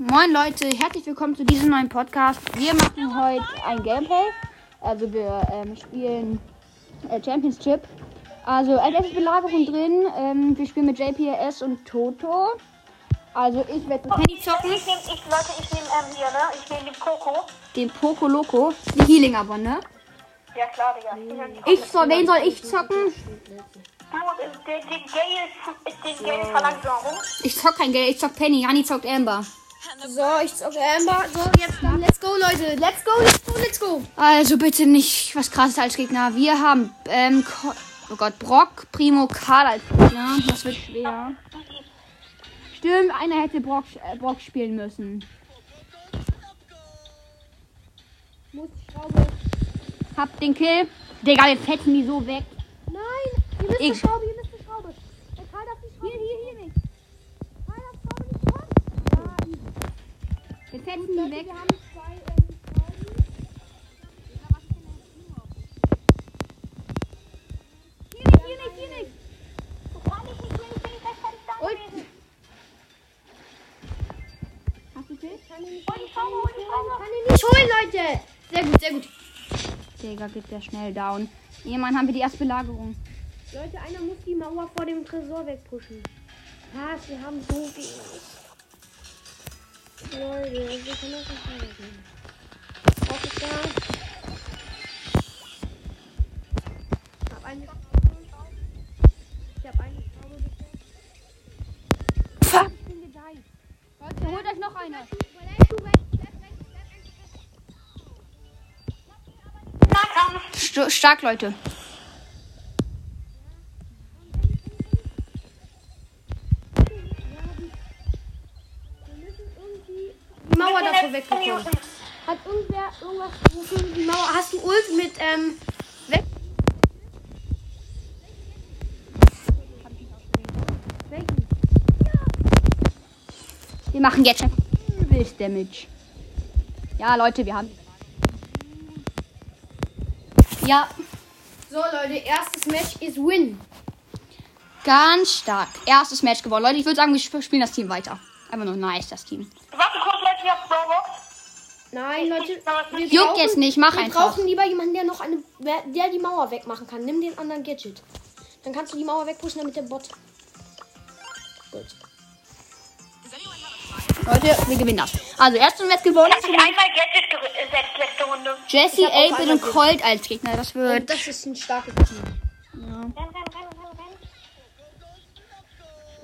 Moin Leute, herzlich willkommen zu diesem neuen Podcast. Wir machen heute ein Gameplay. Also wir ähm, spielen äh, Championship. Also als erstes Belagerung drin. Ähm, wir spielen mit JPS und Toto. Also ich werde mit Penny zocken. Ich nehme, ich, Leute, ich nehme ähm, hier, ne? Ich nehme den Poco. Den Poco Loco. Die Healing aber, ne? Ja, klar, Digga. Ich soll, wen soll ich zocken? Du, äh, den, den Gale, den Gale Verlangsamung. Ich zock kein Geld, ich zock Penny. Jani zockt Amber. So, ich zocke Amber. So, jetzt dann. Let's go, Leute. Let's go, let's go, let's go. Also bitte nicht was krasses als Gegner. Wir haben, ähm, oh Gott, Brock, Primo, Karl als Gegner. Das wird schwer. Stimmt, einer hätte Brock, äh, Brock spielen müssen. Muss Schraube. Hab den Kill. Digga, wir fetzen die so weg. Nein, ihr müsst die Ich- Schraube, ihr müsst die Schraube. Der Karl darf die Schraube. Hier, hier, hier nicht. Karl darf Schraube nicht kommen. Ja, Wir fetzen die weg. Wir haben zwei. Hier nicht, hier nicht, hier nicht. Und. Hast du nicht Hol die Schraube, hol die Schraube. kann ihn nicht holen, Leute. Sehr gut, sehr gut. Digga, geht der schnell down. Jemand haben wir die erste Belagerung. Leute, einer muss die Mauer vor dem Tresor wegpushen. Was? Wir haben so wenig. Leute, wir können das nicht halten. Was ist da? Ich hab eine Schraube. Ich hab eine Schraube gesetzt. Fuck. Ich bin gedeiht. Leute, holt euch noch eine. Nahkampf. St stark, Leute. Wir müssen irgendwie die Mauer davor wegbekommen. Hat irgendwer irgendwas gerufen? Die Mauer. Hast du Ult mit ähm, weg? Welchen? Wir machen jetzt schon übelst Damage. Ja, Leute, wir haben. Ja, So Leute, erstes Match ist Win. ganz stark. Erstes Match gewonnen. Leute, ich würde sagen, wir sp- spielen das Team weiter. Einfach nur nice, das Team. Warte kurz, Leute, ich hab. Nein, Leute. Wir Juckt brauchen- jetzt nicht, mach wir einfach. brauchen lieber jemanden, der noch eine, wer- der die Mauer wegmachen kann. Nimm den anderen Gadget. Dann kannst du die Mauer wegpushen, damit der Bot. Gut. Leute, wir gewinnen das. Also, erstes Match gewonnen. Ich hab einmal Gadget gesetzt letzte Runde. Jesse, Ich hab auch 8 einmal und Colt als Gegner. Das wird. Und das ist ein starkes Team. Ja. Renn, renn, renn.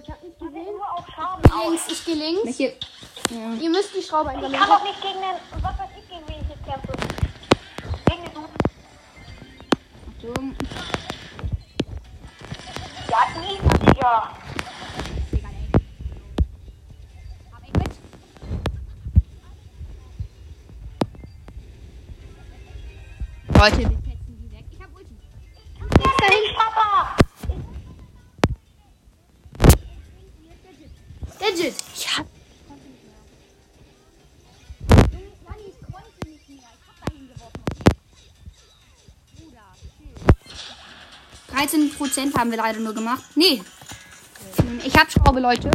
Ich hab nicht gesehen. Links, ich gehe links. Welche? Ja. Ihr müsst die Schraube Ich einsammeln. kann doch nicht gegen den, was weiß ich, gegen wen ich jetzt kämpfe. Gegen den du. Achtung. Ja, easy, Digga. Leute, wir fetzen die weg. Ich hab Ulti. Dahin, Papa. Gadget. Ich hab. Prozent haben wir leider nur gemacht. Nee. Ich hab Schraube, Leute.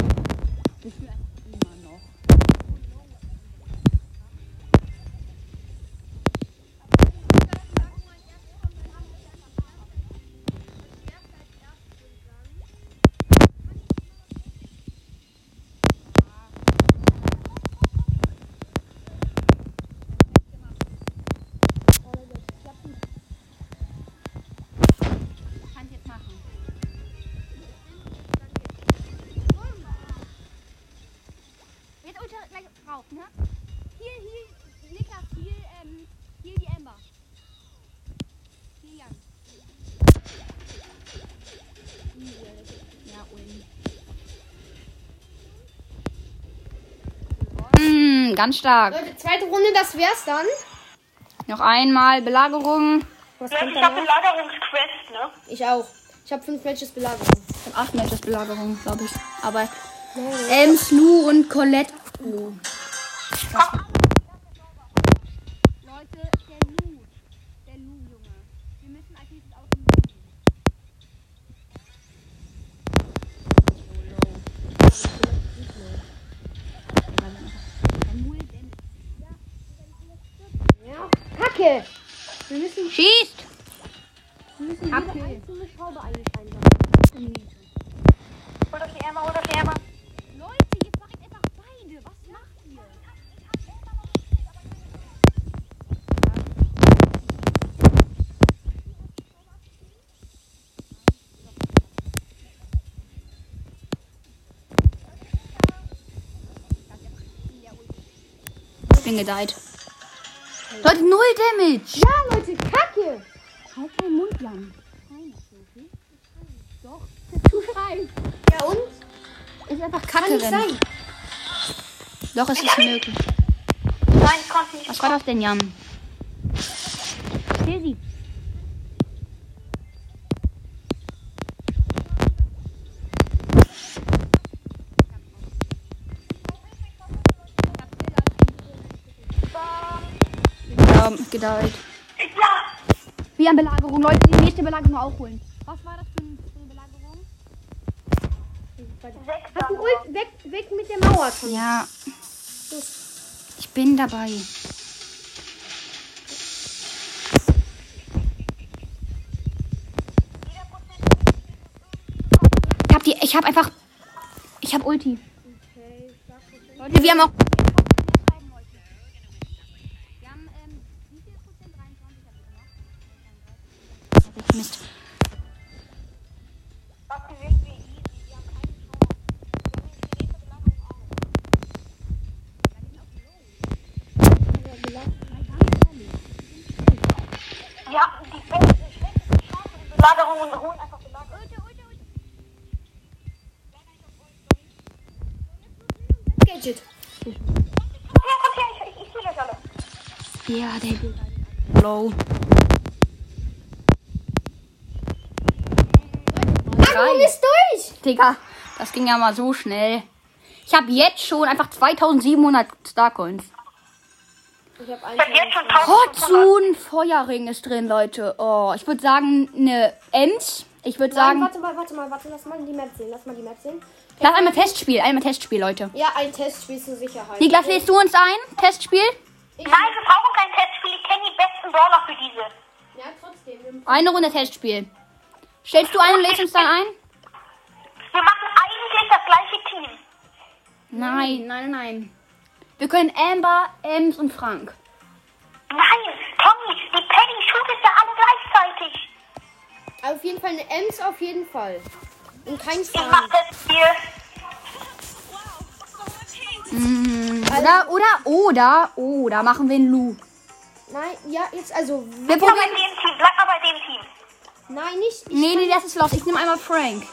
Ganz stark. Leute, zweite Runde, das wär's dann. Noch einmal Belagerung. Was Leute, kommt ich hab danach? Belagerungsquest, ne? Ich auch. Ich habe fünf Matches Belagerung. Ich hab acht Matches Belagerung, glaube ich. Aber Ems, Lou und Colette. Oh. Leute, der Lou. Der Lou, Junge. Wir müssen als nächstes aus dem Lou gehen. So low. Kacke! Wir müssen, Schießt! wir müssen Kacke. jede einzelne Schraube eigentlich einsammeln. Hol euch die Emma, hol euch die Emma. Leute, jetzt macht einfach beide. Was macht ihr? Ich bin gedeiht. Leute, null Damage. Ja, Leute, Kacke! Halt deinen Mund, Jan. Doch. Du schreien. Ja, und? Ist einfach Kann kacke. nicht wenn- sein. Doch, es ist möglich. Nein, ich konnte nicht. Was war das denn, Jan? Ja, gedeiht. Wie an Belagerung. Leute, die nächste Belagerung auch holen. Was war das für eine Belagerung? sechs. Hast du Ult? Weg, weg mit der Mauer schon. Ja. Ich bin dabei. Ich hab die, ich hab einfach, ich hab Ulti. Leute, wir haben auch. Der Low. Belagerung ist durch! Digga, das ging ja mal so schnell. Ich habe jetzt schon einfach 2700 Starcoins. Ich hab Ich hab jetzt schon 1500. Hotsun Feuerring ist drin, Leute. Oh, ich würde sagen, eine Ems. Ich würde sagen, warte mal, warte mal, warte, lass mal die Map sehen, lass mal die Map sehen. lass einmal Testspiel, einmal Testspiel, Leute. Ja, ein Testspiel zur Sicherheit. Niklas, lädst du uns ein? Testspiel? Nein, wir brauchen kein Testspiel. Ich kenne die besten Brawler für diese. Ja, trotzdem. Eine Runde Testspiel. Stellst du ein und lädst uns dann ein? Wir machen eigentlich das gleiche Team. Nein, nein, nein. Wir können Amber, Ems und Frank. Nein, Tommy, die Penny shootet ja alle gleichzeitig. Auf jeden Fall eine Ems, auf jeden Fall. Und kein Ich mach Frank. das Spiel. Oder, oder, oder, oder machen wir einen Lu. Nein, ja, jetzt also. Wir Bleib bei probieren. dem Team, bleib mal bei dem Team. Nein, nicht. Ich Nee, nee, das ist los. Ich nehme einmal Frank.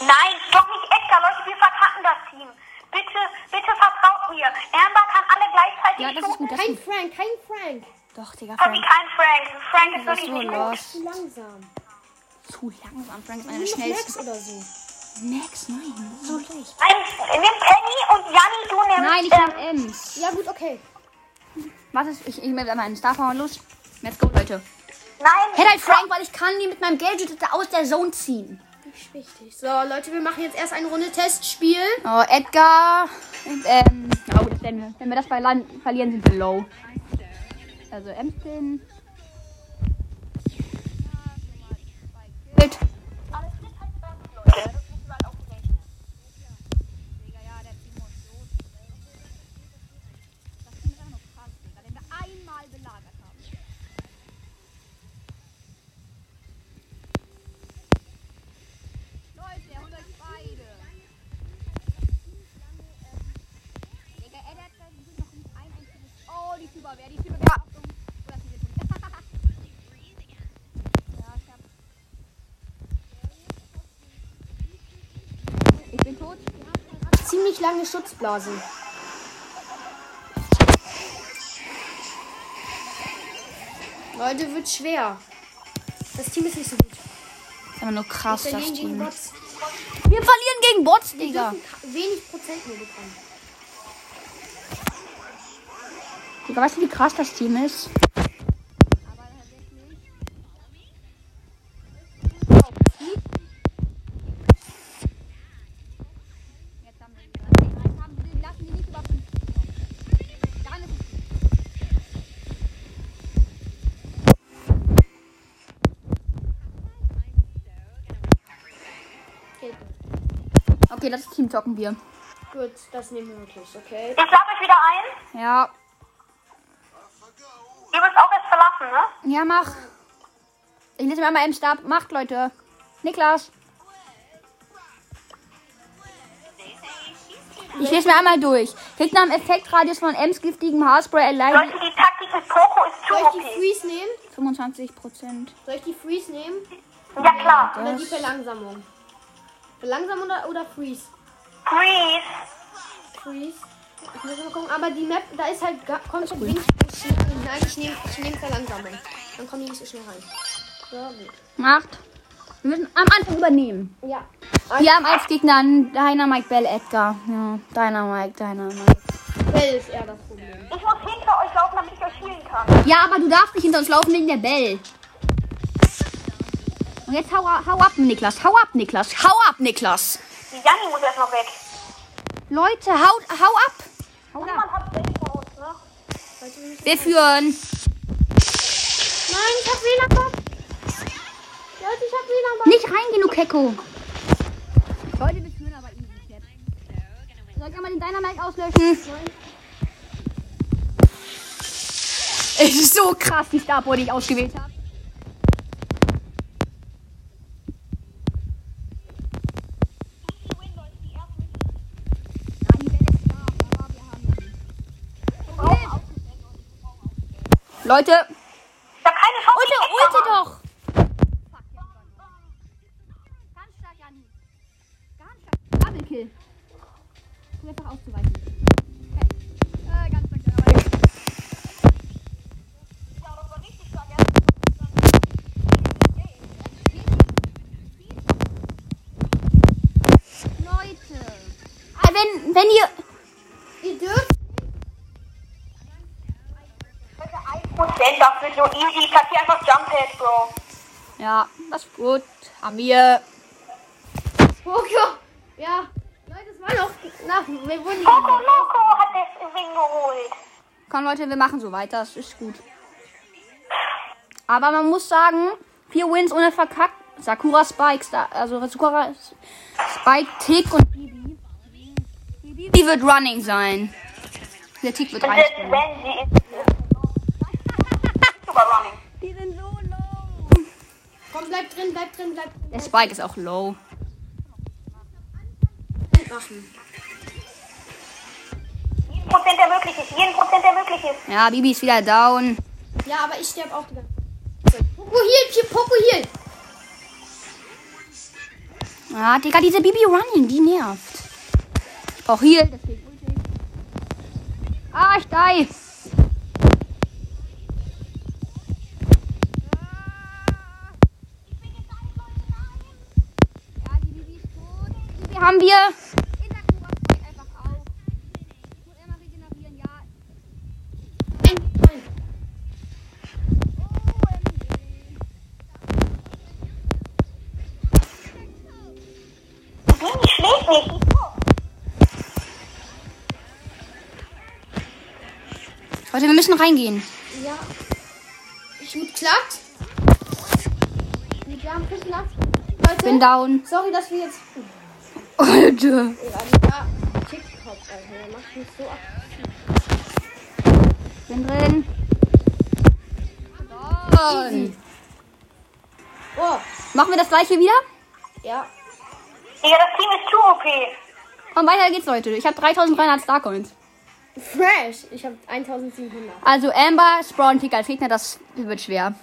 Nein, doch nicht Edgar, Leute, wir verkacken das Team. Bitte, bitte vertraut mir. Amber kann alle gleichzeitig Ja, das ist gut, das kein ist gut. Frank, kein Frank. Doch, Digga, Frank. kein Frank. Frank ist wirklich so nicht gut. los. Zu langsam. Zu langsam. Frank ist einer der Max schnellsten. oder so. Max, nein. So schlecht. Nein, nimm Penny und Janni, du nimmst... Nein, ich ähm, nehme Ems. Ja, gut, okay. Was ist? Ich, ich nehme einmal einen Starpower los. Let's go, Leute. Nein, Hätte halt Frank, weil ich kann die mit meinem Gadget aus der Zone ziehen. Nicht wichtig. So, Leute, wir machen jetzt erst eine Runde Testspiel. Oh, Edgar. Ähm, ja, gut, werden wir. Wenn wir das verlieren, sind wir low. Also Ems-Pin. Bild. Ziemlich lange Schutzblasen. Leute, wird schwer. Das Team ist nicht so gut. Das ist aber nur krass, das Team. Bots. Wir verlieren gegen Bots, Wir Digga. wenig Prozent nur bekommen. Digga, weißt du, wie krass das Team ist? Okay, das Team zocken wir. Gut, das nehmen wir wirklich, okay? Ich lade euch wieder ein. Ja. Ihr müsst auch erst verlassen, ne? Ja, mach. Ich lese mir einmal im Stab. Macht, Leute. Niklas. Ich lese mir einmal durch. Kriegt nach dem Effektradius von Ems giftigem Haarspray allein Leute, die Taktik mit Poco ist zu Soll ich die. Freeze nehmen? 25 Prozent. Soll ich die Freeze nehmen? Ja klar. Oder die Verlangsamung? Verlangsamung oder, oder Freeze? Freeze. Freeze. Ich muss mal gucken, aber die Map, da ist halt kommt schon wenig. Nein, ich nehme ich nehm Verlangsamung. Dann kommen die nicht so schnell rein. So, gut. Macht. Wir müssen am Anfang übernehmen. Ja. Wir haben als Gegner einen Dynamite Bell Edgar. Ja, Dynamite, Dynamite. Bell ist eher das Problem. Ich muss hinter euch laufen, damit ich euch healen kann. Ja, aber du darfst nicht hinter uns laufen wegen der Bell. Und jetzt hau, hau ab, Niklas. Hau ab, Niklas. Hau ab, Niklas. Die Janni muss erst noch weg. Leute, hau, hau ab. Hau ab. Hat ne? Wir führen. Nein, ich hab WLAN-Bock. Leute, ich hab WLAN-Bock. Nicht reingehen, du Kecko. Leute, wir führen aber easy Chat. Soll ich einmal den Dynamite auslöschen? Es ist so krass, die Starboard, die ich ausgewählt habe. Leute, Ich hab keine Chance. ulte, ich ulte doch! Ganz stark, Janni. Ganz stark. Double Kill. Um einfach auszuweichen. 1% das wird so easy. Platzier einfach Jump Pad, Bro. Ja, das ist gut. Haben wir. Poco. Ja. Leute, es war noch. Na, wir wurden Poco Loco hat das Ring geholt. Komm, Leute, wir machen so weiter. Das ist gut. Aber man muss sagen, vier Wins ohne verkackt. Sakura Spikes, da, also Sakura Spike, Tick und Bibi. Die Bibi wird Running sein. Der Tick wird reinspringen. Komm, bleib drin, bleib drin, bleib drin. Der Spike ist auch low. Machen. Jeden Prozent, der möglich ist. Jeden Prozent, der möglich ist. Ja, Bibi ist wieder down. Ja, aber ich sterb auch die ganze Zeit. Poco heal, Poco heal. Ah, Digga, diese Bibi Running, die nervt. Ich brauch Heal, deswegen ult ich. Ah, ich die. Ja, die Bibi ist tot. Die Bibi haben wir. In der Kura steigt einfach auf. Ich muss immer regenerieren, ja. Nein, nein. Die schlägt nicht. Die ist tot. Leute, wir müssen reingehen. Ja. Gut, klappt. Wir haben. Leute, Bin down. sorry, dass wir jetzt. Ja, ja. TikTok, Alter. Der macht mich so ab. Bin drin. Down. Oh, Machen wir das gleiche wieder? ja. Digga, das Team ist zu OP. Und weiter geht's, Leute. Ich habe 3300 Starcoins. Fresh. Ich habe 1700. Also Amber, Sprawl und Tick als Gegner, das wird schwer.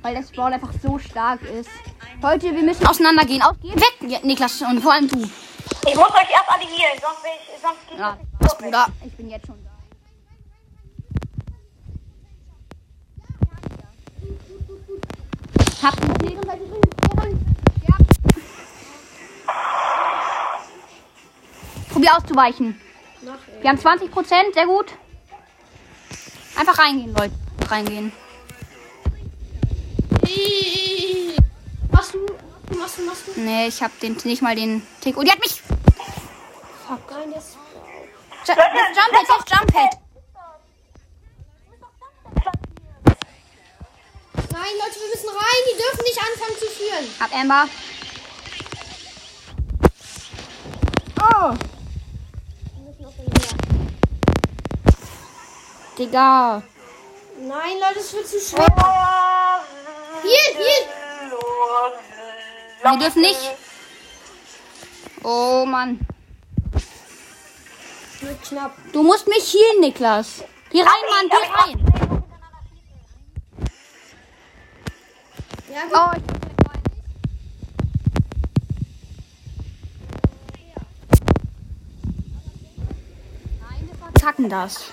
Weil der Sprawl einfach so stark ist. Leute, wir müssen auseinandergehen. Auf, geh weg, ja, Niklas, und vor allem du. Ich muss euch erst alle healen, sonst, ich, geht Ja, das Bruder. Ich bin jetzt schon da. Habt ihr Tick? Ja. Probier auszuweichen. Wir haben 20 Prozent, sehr gut. Einfach reingehen, Leute. Reingehen. Machst du? Machst du? Machst du? Nee, ich hab den nicht mal den Tick. Oh, die hat mich. Nein, das. Ju- Jump Head, jetzt Jump Head. Nein, Leute, wir müssen rein. Die dürfen nicht anfangen zu führen. Hab Amber. Oh. Auf. Digga. Nein, Leute, es wird zu schwer. Hier, hier. Wir dürfen nicht. Oh Mann. Wird knapp. Du musst mich healen, Niklas. Geh rein, Mann, geh rein. Ja. Oh, ich Nein, wir verkacken das.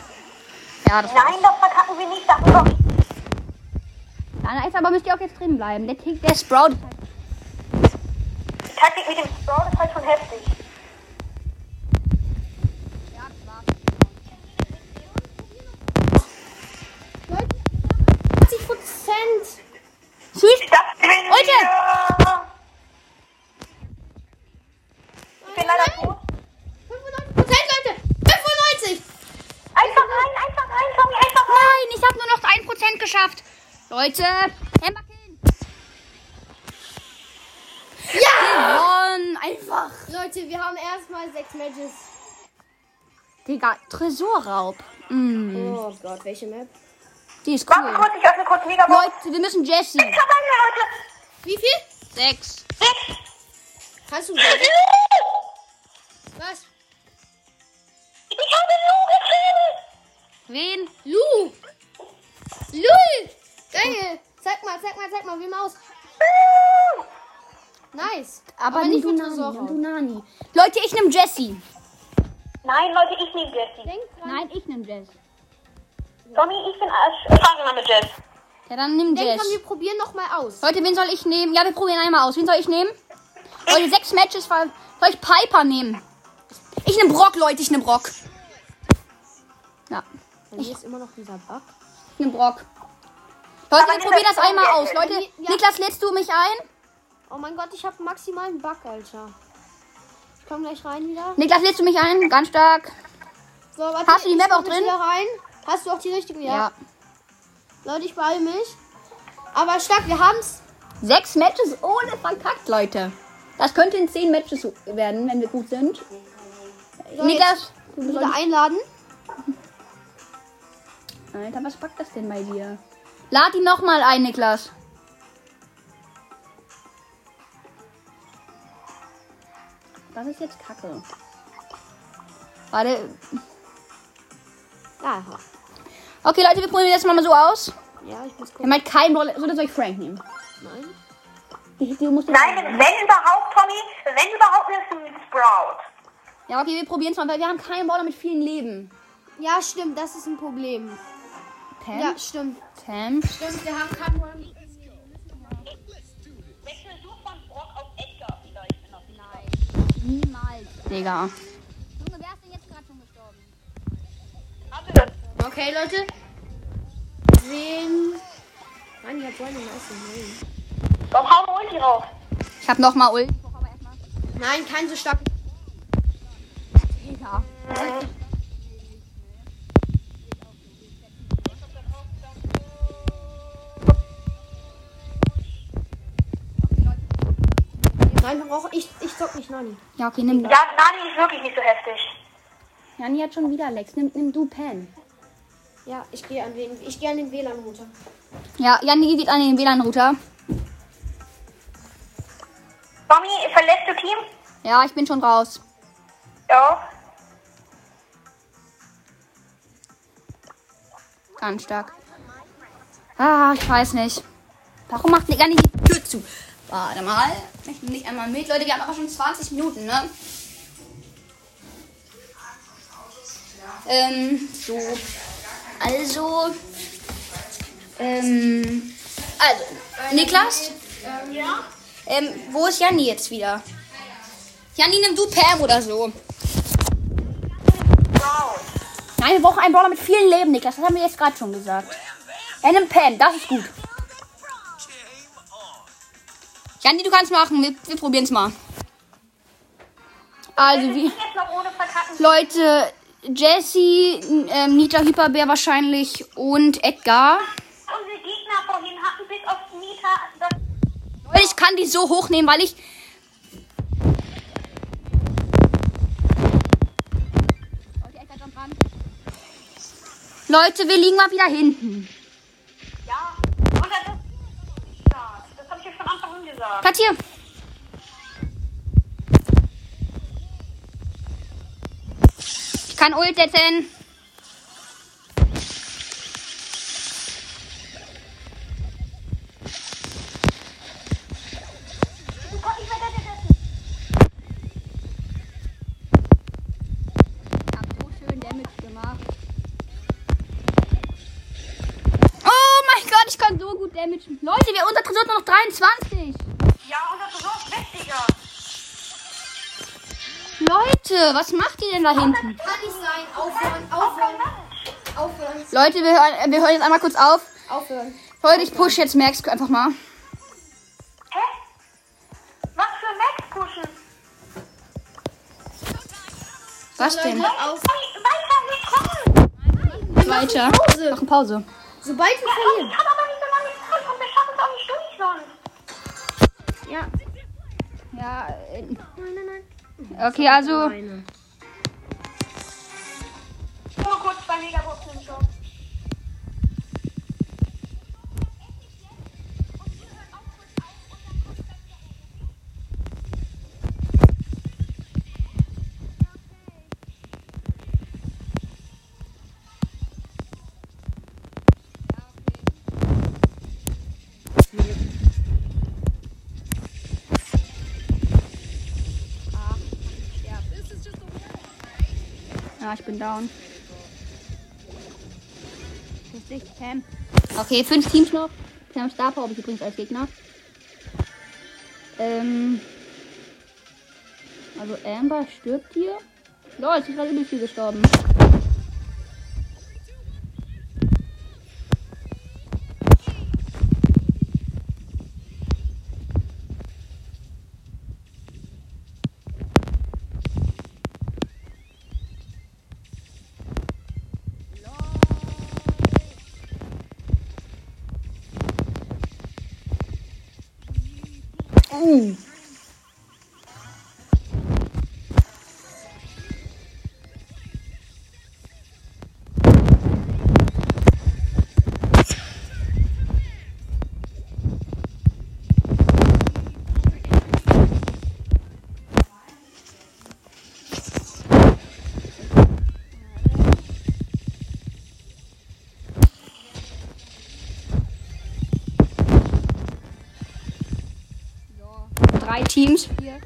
Ja, das Nein, das verkacken wir nicht. Das Nein, ist aber müsst ihr auch jetzt drin bleiben. Der, Tick- der Sprout. Dem Sprout ist halt schon heftig. Leute, 80 Prozent. Süß. Das gewinnen Leute! Ich bin leider tot. 95 Prozent, Leute. 95. Einfach rein, einfach rein, Tommy, einfach rein. Nein, ich habe nur noch 1% geschafft. Leute, Emma King. Ja. Gewonnen. Einfach. Leute, wir haben erstmal sechs Matches. Digga, Tresorraub. Mm, Oh Gott, welche Map? die ist Warte cool. kurz, ich öffne kurz Megabox. Leute, wir müssen Jessie. Ich hab eine, Leute. Wie viel? Sechs. Sechs. Kannst du Aber, nicht nicht du mit Nani, Tresor. nimm du Nani. Leute, ich nehme Jessie. Nein, Leute, ich nehme Jessie. Dran. Nein, ich nehme Jess. Tommy, ich bin Arsch. Fangen wir mal mit Jess. Ja, dann nimm Denk Jess. dran, wir probieren noch mal aus. Leute, wen soll ich nehmen? Ja, wir probieren einmal aus. Wen soll ich nehmen? Leute, sechs Matches. Soll soll ich Piper nehmen? Ich nehme Brock, Leute. Ich nehme Brock. Ja, Und hier ist immer noch dieser Bug. ich nehme Brock. Leute, wir probieren das einmal aus. Leute, Ja. Niklas, lädst du mich ein? Oh mein Gott, ich habe maximalen Bug, Alter. Ich komm gleich rein wieder. Niklas, lädst du mich ein? Ganz stark. So, warte, Hast du die Map auch drin? Rein. Hast du auch die richtige? Ja. Ja. Leute, ich beeile mich. Aber stark, wir haben's. Sechs Matches ohne verkackt, Leute. Das könnte in zehn Matches werden, wenn wir gut sind. So, Niklas, du bist wieder einladen. Alter, was packt das denn bei dir? Lad ihn nochmal ein, Niklas. Das ist jetzt Kacke. Warte. Aha. Okay, Leute, wir probieren jetzt mal so aus. Ja, ich muss Er gucken. meint kein Rolle. Soll ich Frank nehmen? Nein. Die, die musst du Nein, wenn überhaupt, Tommy, wenn überhaupt, nimmst du Sprout. Ja, okay, wir probieren es mal, weil wir haben keinen Baller mit vielen Leben. Ja, stimmt, das ist ein Problem. Pam? Ja, stimmt. Pam? Stimmt, wir haben keinen Run. Digga. Junge, wer ist denn jetzt gerade schon gestorben? Okay, Leute. Wen. Mann, ich hab so eine nice Name. Komm, hau mal Ulti rauf. Ich hab nochmal Ult. Nein, kein so stark. Digga. Nein, wir brauchen. Ich, ich zock nicht Nani. Ja, okay, nimm das. Ja, Nani ist wirklich nicht so heftig. Jani hat schon wieder Lex. Nimm, nimm du Pam. Ja, ich gehe an den. Ich gehe an den WLAN-Router. Ja, Jani geht an den WLAN-Router. Tommy, verlässt du Team? Ja, ich bin schon raus. Ja. Ganz stark. Ah, ich weiß nicht. Warum macht Jani die Tür zu? Warte mal. Ich nehme dich einmal mit. Leute, wir haben aber schon 20 Minuten, ne? Ähm, so. Also. Ähm. Also, Niklas? Ja? Ähm, wo ist Janni jetzt wieder? Janni, nimm du Pam oder so. Nein, wir brauchen einen Brawler mit vielen Leben, Niklas. Das haben wir jetzt gerade schon gesagt. Er nimmt Pam, das ist gut. Janni, du kannst machen. Wir, wir probieren es mal. Also, wie. Leute, Jesse, ähm, Nita Hyperbär wahrscheinlich und Edgar. Unsere Gegner vorhin hatten bis auf Nita. Leute, ich kann die so hochnehmen, weil ich. Leute, wir liegen mal wieder hinten. Platzier. Ich kann Ult setzen. Oh Gott, ich Leute, was macht ihr denn da hinten? Kann nicht sein. Aufhören, aufhören, aufhören, Leute, wir hören, wir hören jetzt einmal kurz auf. aufhören. Leute, ich push jetzt Max einfach mal. Hä? Was für Max pushen? Was denn? Auf. Weiter, wir kommen. Weiter. Pause. Machen Pause. Sobald wir verlieren. Okay, also. Ich bin down. Nicht Cam. Okay, fünf Teams noch. Haben Star Power habe ich übrigens als Gegner. Ähm. Also Amber stirbt hier. Lol, es ist gerade übel viel gestorben. So viel Damage.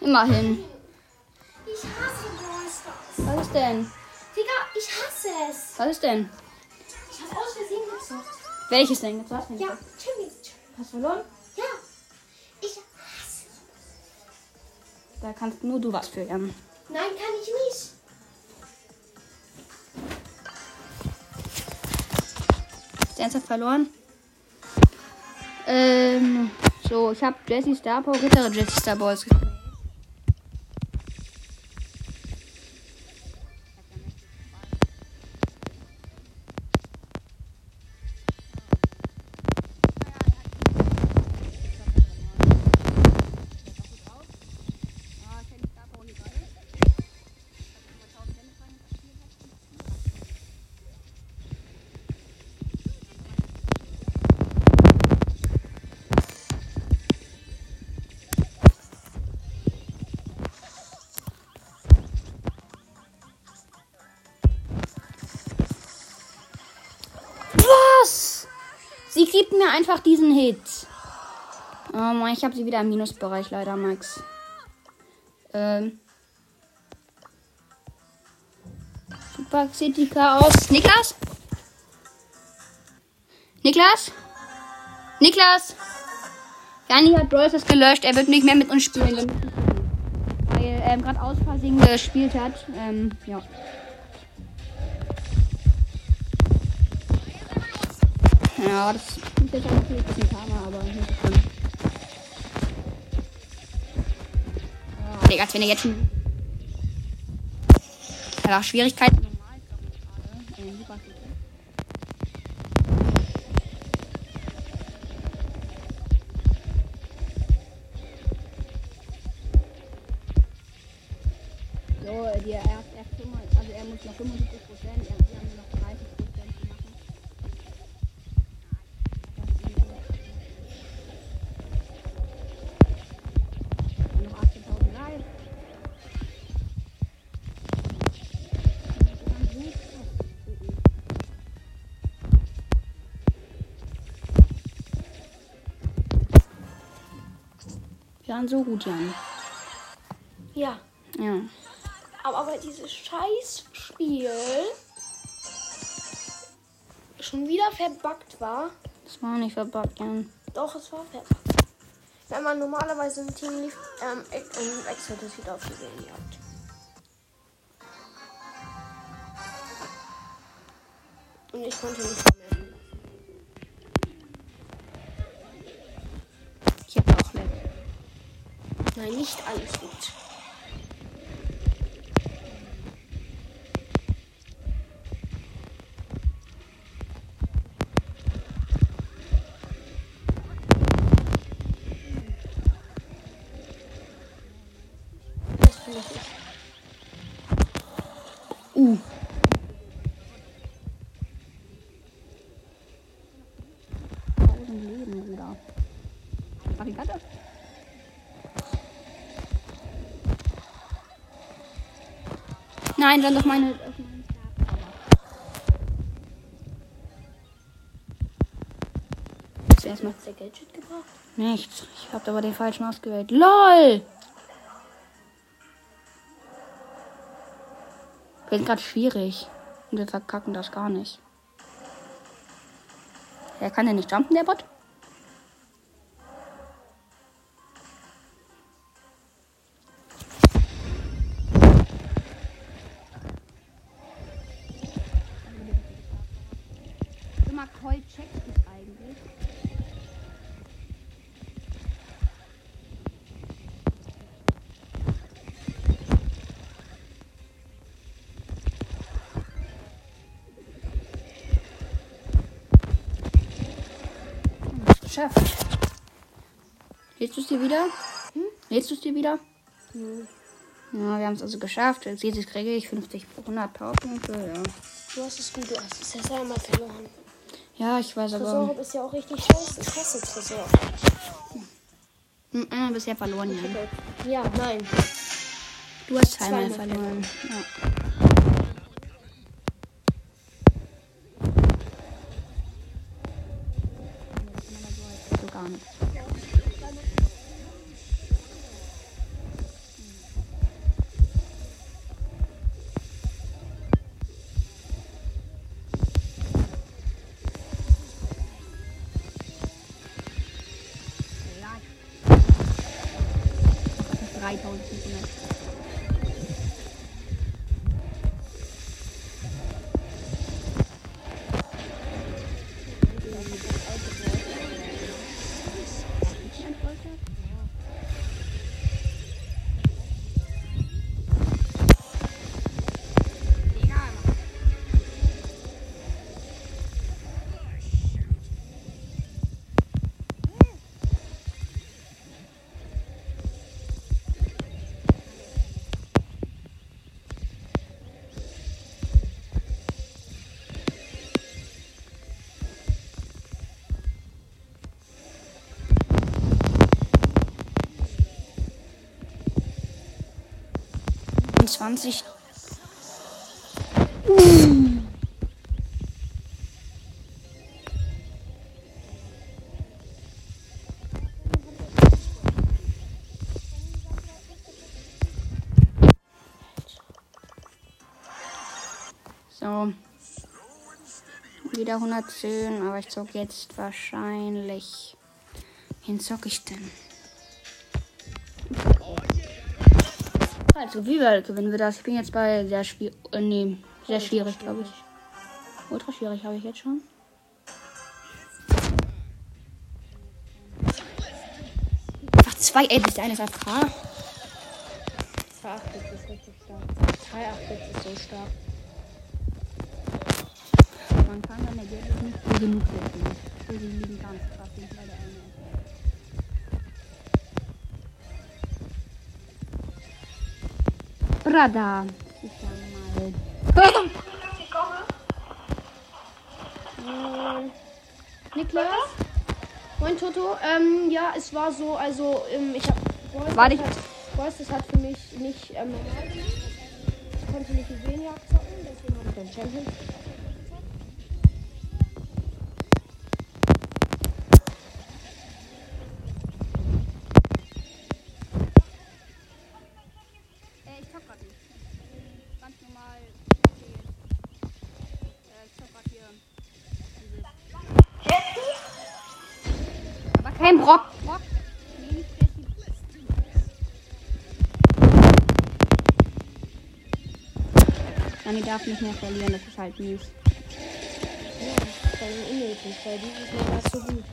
Immerhin. Ich hasse es. Was ist denn? Ich habe aus Versehen gezockt. Welches denn? Jetzt was denn? Ja, Champions. Hast du verloren? Ja. Ich hasse Da kannst nur du was für, Jan. Nein, kann ich nicht. Du ernsthaft verloren? Ähm, so, ich habe Jesse Star Power, Ritter Jesse Star. Einfach diesen Hit. Oh Mann, ich habe sie wieder im Minusbereich leider, Max. Ähm. Super City Chaos. Niklas? Niklas? Niklas? Jani hat Brawl gelöscht. Er wird nicht mehr mit uns spielen. Weil er ähm, gerade aus Versehen gespielt hat. Ähm, ja. Ja, das ein bisschen Karma, aber nicht schlimm. Oh, Digga, als wenn er jetzt schon. Ja, Schwierigkeiten. Waren so gut, Jan. Ja. Ja. Aber weil dieses Scheißspiel schon wieder verbuggt war. Das war nicht verbuggt, Jan. Doch, es war verbuggt. Wenn man normalerweise ein Team lief, ähm, ähm, Excel, das sieht aus wie Seelenjagd. Und ich konnte nicht vermelden. Nein, nicht alles gut. Nein, dann doch meine. erstmal Hat's der Gadget gebracht? nichts. Ich habe aber den falschen ausgewählt. LOL! Wir sind gerade schwierig. Und wir verkacken das gar nicht. Er kann ja nicht jumpen, der Bot. Geschafft. Lädst du es dir wieder? Hm? Lädst du es dir wieder? Ja, wir haben es also geschafft. Als jedes kriege ich 50, 100 Powerpunkte. Ja. Du hast es gut, du hast es ja selber verloren. ja, ich weiß aber. Tresor ist ja auch richtig scheiße. Ich hasse Tresor. Hm, Einmal bisher verloren, ja. Okay. Ja, nein. Du hast Zweimal verloren. Ja. 20. So. Wieder 110, aber ich zog jetzt wahrscheinlich. Wen zog ich denn? Also, wie also, weit gewinnen wir das? Ich bin jetzt bei sehr schwierig. Äh, nee, sehr schwierig, glaube ich. Ultra schwierig habe ich jetzt schon. Ach, zwei Edits, eines AFK. 2,8 ist richtig stark. 3,8 ist so stark. Man kann seine Gadgets nicht gut genug setzen. Die liegen ganz krass. Ähm, Niklas? Moin Toto. Ähm, ja, es war so, also ähm, ich hab. Boys, Warte, hat, Boys, das hat für mich nicht ähm. Ich konnte nicht Juwelenjagd zocken, deswegen habe ich dann Champions. Kein Brock. Dani darf nicht mehr verlieren, das ist halt mies. Ja, vor allem unnötig, weil dieses Mal war so gut.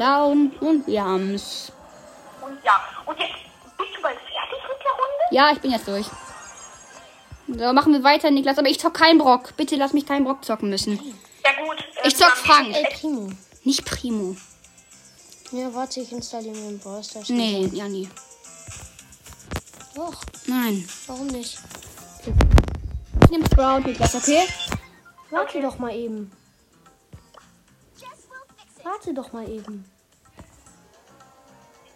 Down und wir haben's. Und ja, und jetzt bist du bald fertig mit der Runde? Ja, ich bin jetzt durch. So, machen wir weiter, Niklas. Aber ich zock keinen Brock. Bitte lass mich keinen Brock zocken müssen. Ja gut. Ich zock Frank. El Primo. Nicht Primo. Ja, warte, ich installiere mir den Browser. Nee, ja, nie. Doch, Nein. warum nicht? Ich nehme Sprout, Niklas, okay? Warte doch mal eben. Warte doch mal eben.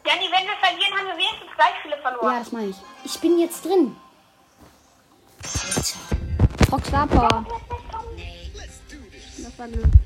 Janni, wenn wir verlieren, haben wir wenigstens gleich viele verloren. Ja, das meine ich. Ich bin jetzt drin. Brock Star Power. Das war Glück.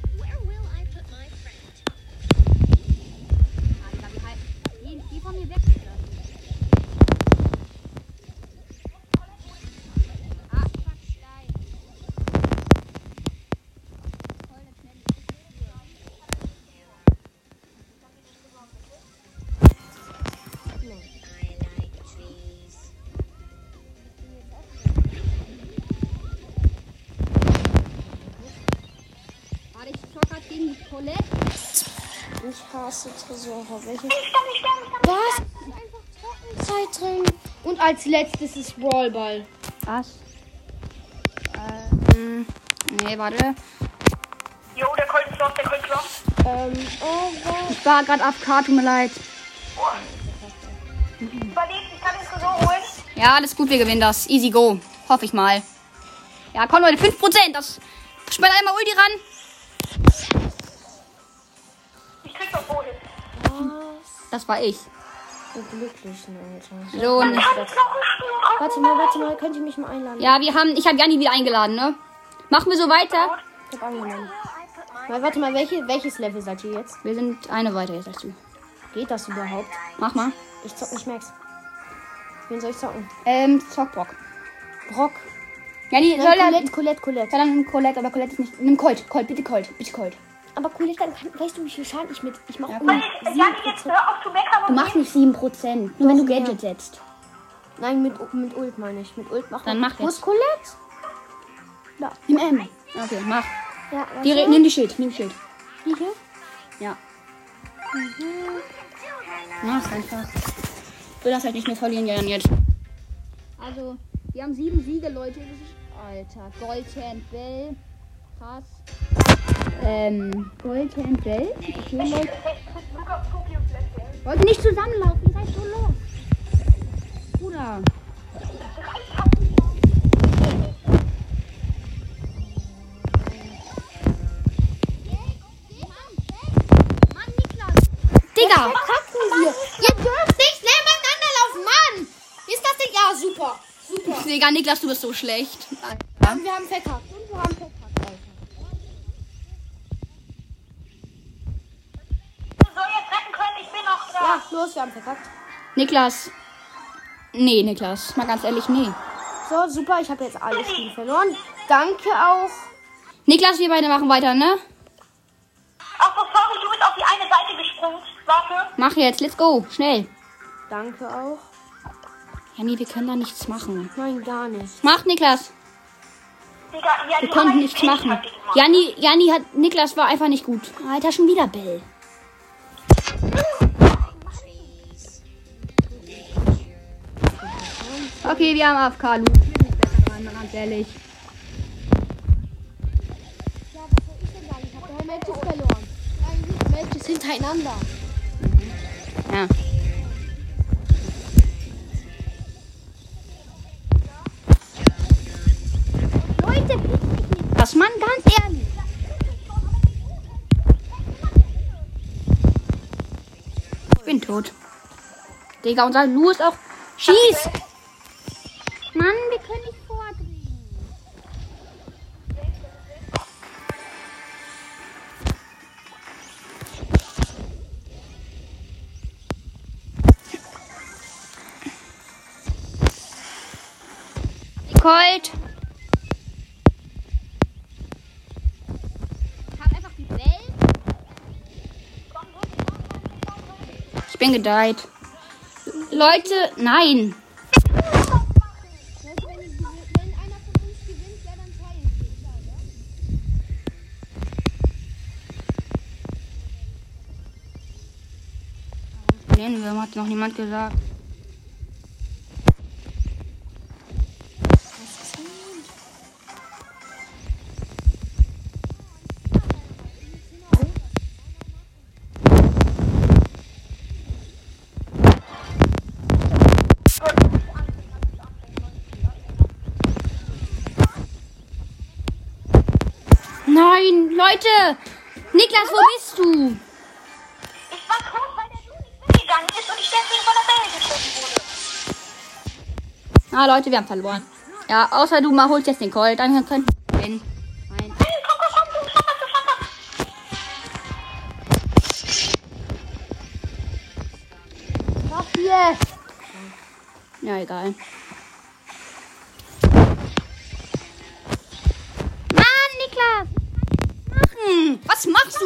Ich hasse Tresore. Welche? Was? Trockenzeit drin. Und als letztes ist Brawlball. Was? Ähm, nee, warte. Jo, der Colt ist los, der Colt ist los. Ähm, oh, was? Ich war gerade AFK, tut mir leid. Überlebt, ich kann den Tresor holen. Ja, alles gut, wir gewinnen das. Easy go. Hoffe ich mal. Ja, komm Leute, 5%. Das. Sperr einmal Ulti ran. Ich krieg doch wohin. Was? Das war ich. So glücklichen, Alter. So, nicht. Warte mal, warte mal. Könnt ihr mich mal einladen? Ja, wir haben. Ich habe Janni wieder eingeladen, ne? Machen wir so weiter. Ich hab angenommen. Mal, warte mal, welche, welches Level seid ihr jetzt? Wir sind eine weiter jetzt als du. Geht das überhaupt? Mach mal. Ich zock nicht Max. Wen soll ich zocken? Ähm, Zockbrock. Brock. Janni, Nein, soll er. Colette, Colette, Colette. Ja, dann Colette, aber Colette ist nicht. Nimm Colt. Colt, bitte Colt. Bitte Colt. Aber Colette, dann kann, weißt du, wie viel Schaden ich mit. Ich mach Ja, um jetzt 7%. hör auf zu meckern Du machst nicht 7%. Nur wenn du Ja. Gadget setzt. Nein, mit, mit Ult meine ich. Mit Ult mach Dann mach Wo jetzt. ist Colette? Da. Nimm M. Okay, mach. Ja, Die, warte. nimm die Schild. Nimm Schild. Die hier? Ja. Mach einfach. Ich will das halt nicht mehr verlieren, Jan, jetzt. Also, wir haben sieben Siege, Leute. Das ist, Alter, Goldhand Bell. Krass. Ähm, Goldhand Bell. Okay, Leute. Leute, nicht zusammenlaufen. Ihr seid so los. Bruder. Digga! Kacken wir. Ihr dürft nicht nebeneinander laufen, Mann! Ist das denn? Ja, super. Super. Digga, Niklas, du bist so schlecht. Und wir haben verkackt, wir haben verkackt. Niklas. Nee, Niklas. Mal ganz ehrlich, nee. So, super, ich habe jetzt alle Spiele verloren. Danke auch. Niklas, wir beide machen weiter, ne? Ach so, sorry, du bist auf die eine Seite gesprungen. Warte. Mach jetzt, let's go. Schnell. Danke auch. Ja, nee, wir können da nichts machen. Nein, gar nicht. Mach, Niklas. Digga, ja, Wir konnten nichts machen. Janni, Janni hat. Niklas war einfach nicht gut. Alter, schon wieder Bill. Okay, wir haben AFK, Lu. Ich bin nicht besser dran, ganz ehrlich. Ja, was soll ich denn sagen? Ich habe drei Matches verloren. Drei Matches hintereinander. Ja. Leute, Das Mann, ganz ehrlich. Ich bin tot. Digga, unser Lu ist auch. Schieß! Ich bin gedeiht. Leute, nein. Verlieren wir, hat noch niemand gesagt. Nein, Leute! Niklas, wo bist du? Ich war tot, weil der Dude nicht mitgegangen ist und ich deswegen von der Welle geschossen wurde. Ah, Leute, wir haben verloren. Ja, außer du mal holst jetzt den Colt, dann können wir gewinnen. Nein. Hey, komm,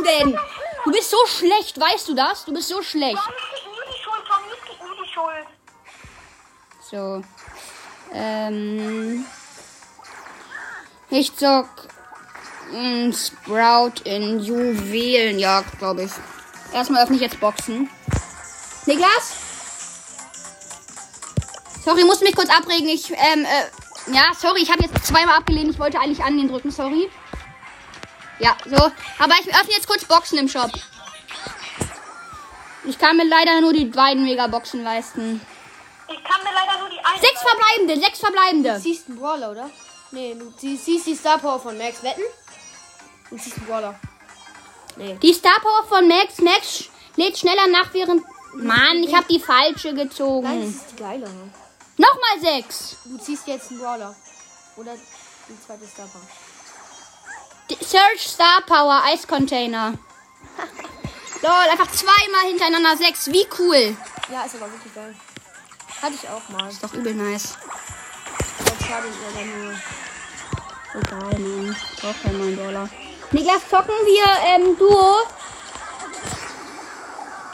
du denn? Du bist so schlecht, weißt du das? Du bist so schlecht. Es gibt nur die Schuld, es gibt nur die Schuld. So. Ähm. Ich zock mm, Sprout in Juwelenjagd, glaube ich. Erstmal öffne ich jetzt Boxen. Niklas? Sorry, ich muss mich kurz abregen. Ich, ähm, äh, ja, sorry, ich habe jetzt zweimal abgelehnt. Ich wollte eigentlich an den drücken, sorry. Ja, so. Aber ich öffne jetzt kurz Boxen im Shop. Ich kann mir leider nur die beiden Megaboxen leisten. Ich kann mir leider nur die eine. Sechs verbleibende, sechs verbleibende. Du siehst einen Brawler, oder? Nee, du sie- siehst die Star Power von Max. Wetten? Du siehst einen Brawler. Nee. Die Star Power von Max. Max lädt schneller nach während. Mann, ich habe die falsche Nein, das gezogen. ist die geile. Nochmal sechs. Du ziehst jetzt einen Brawler. Oder die zweite Star Power. Search Star Power Eiscontainer. Lol, einfach zweimal hintereinander sechs. Wie cool. Ja, ist aber wirklich geil. Hatte ich auch mal. Ist doch übel nice. Aber schade, ist aber nur. Egal, Mann. Ich brauch keinen neuen Dollar. Niklas, zocken wir ähm, Duo?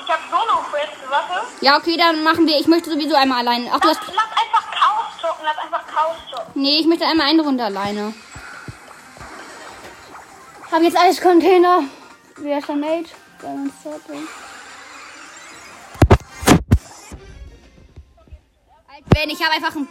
Ich hab Solo-Quest, warte. Ja, okay, dann machen wir. Ich möchte sowieso einmal allein. Ach, du Lass, hast. lass einfach Chaos zocken, lass einfach Chaos zocken. Nee, ich möchte einmal eine Runde alleine. Hab jetzt Eiscontainer. Ist der Mate? Der uns wenn, ich habe einfach einen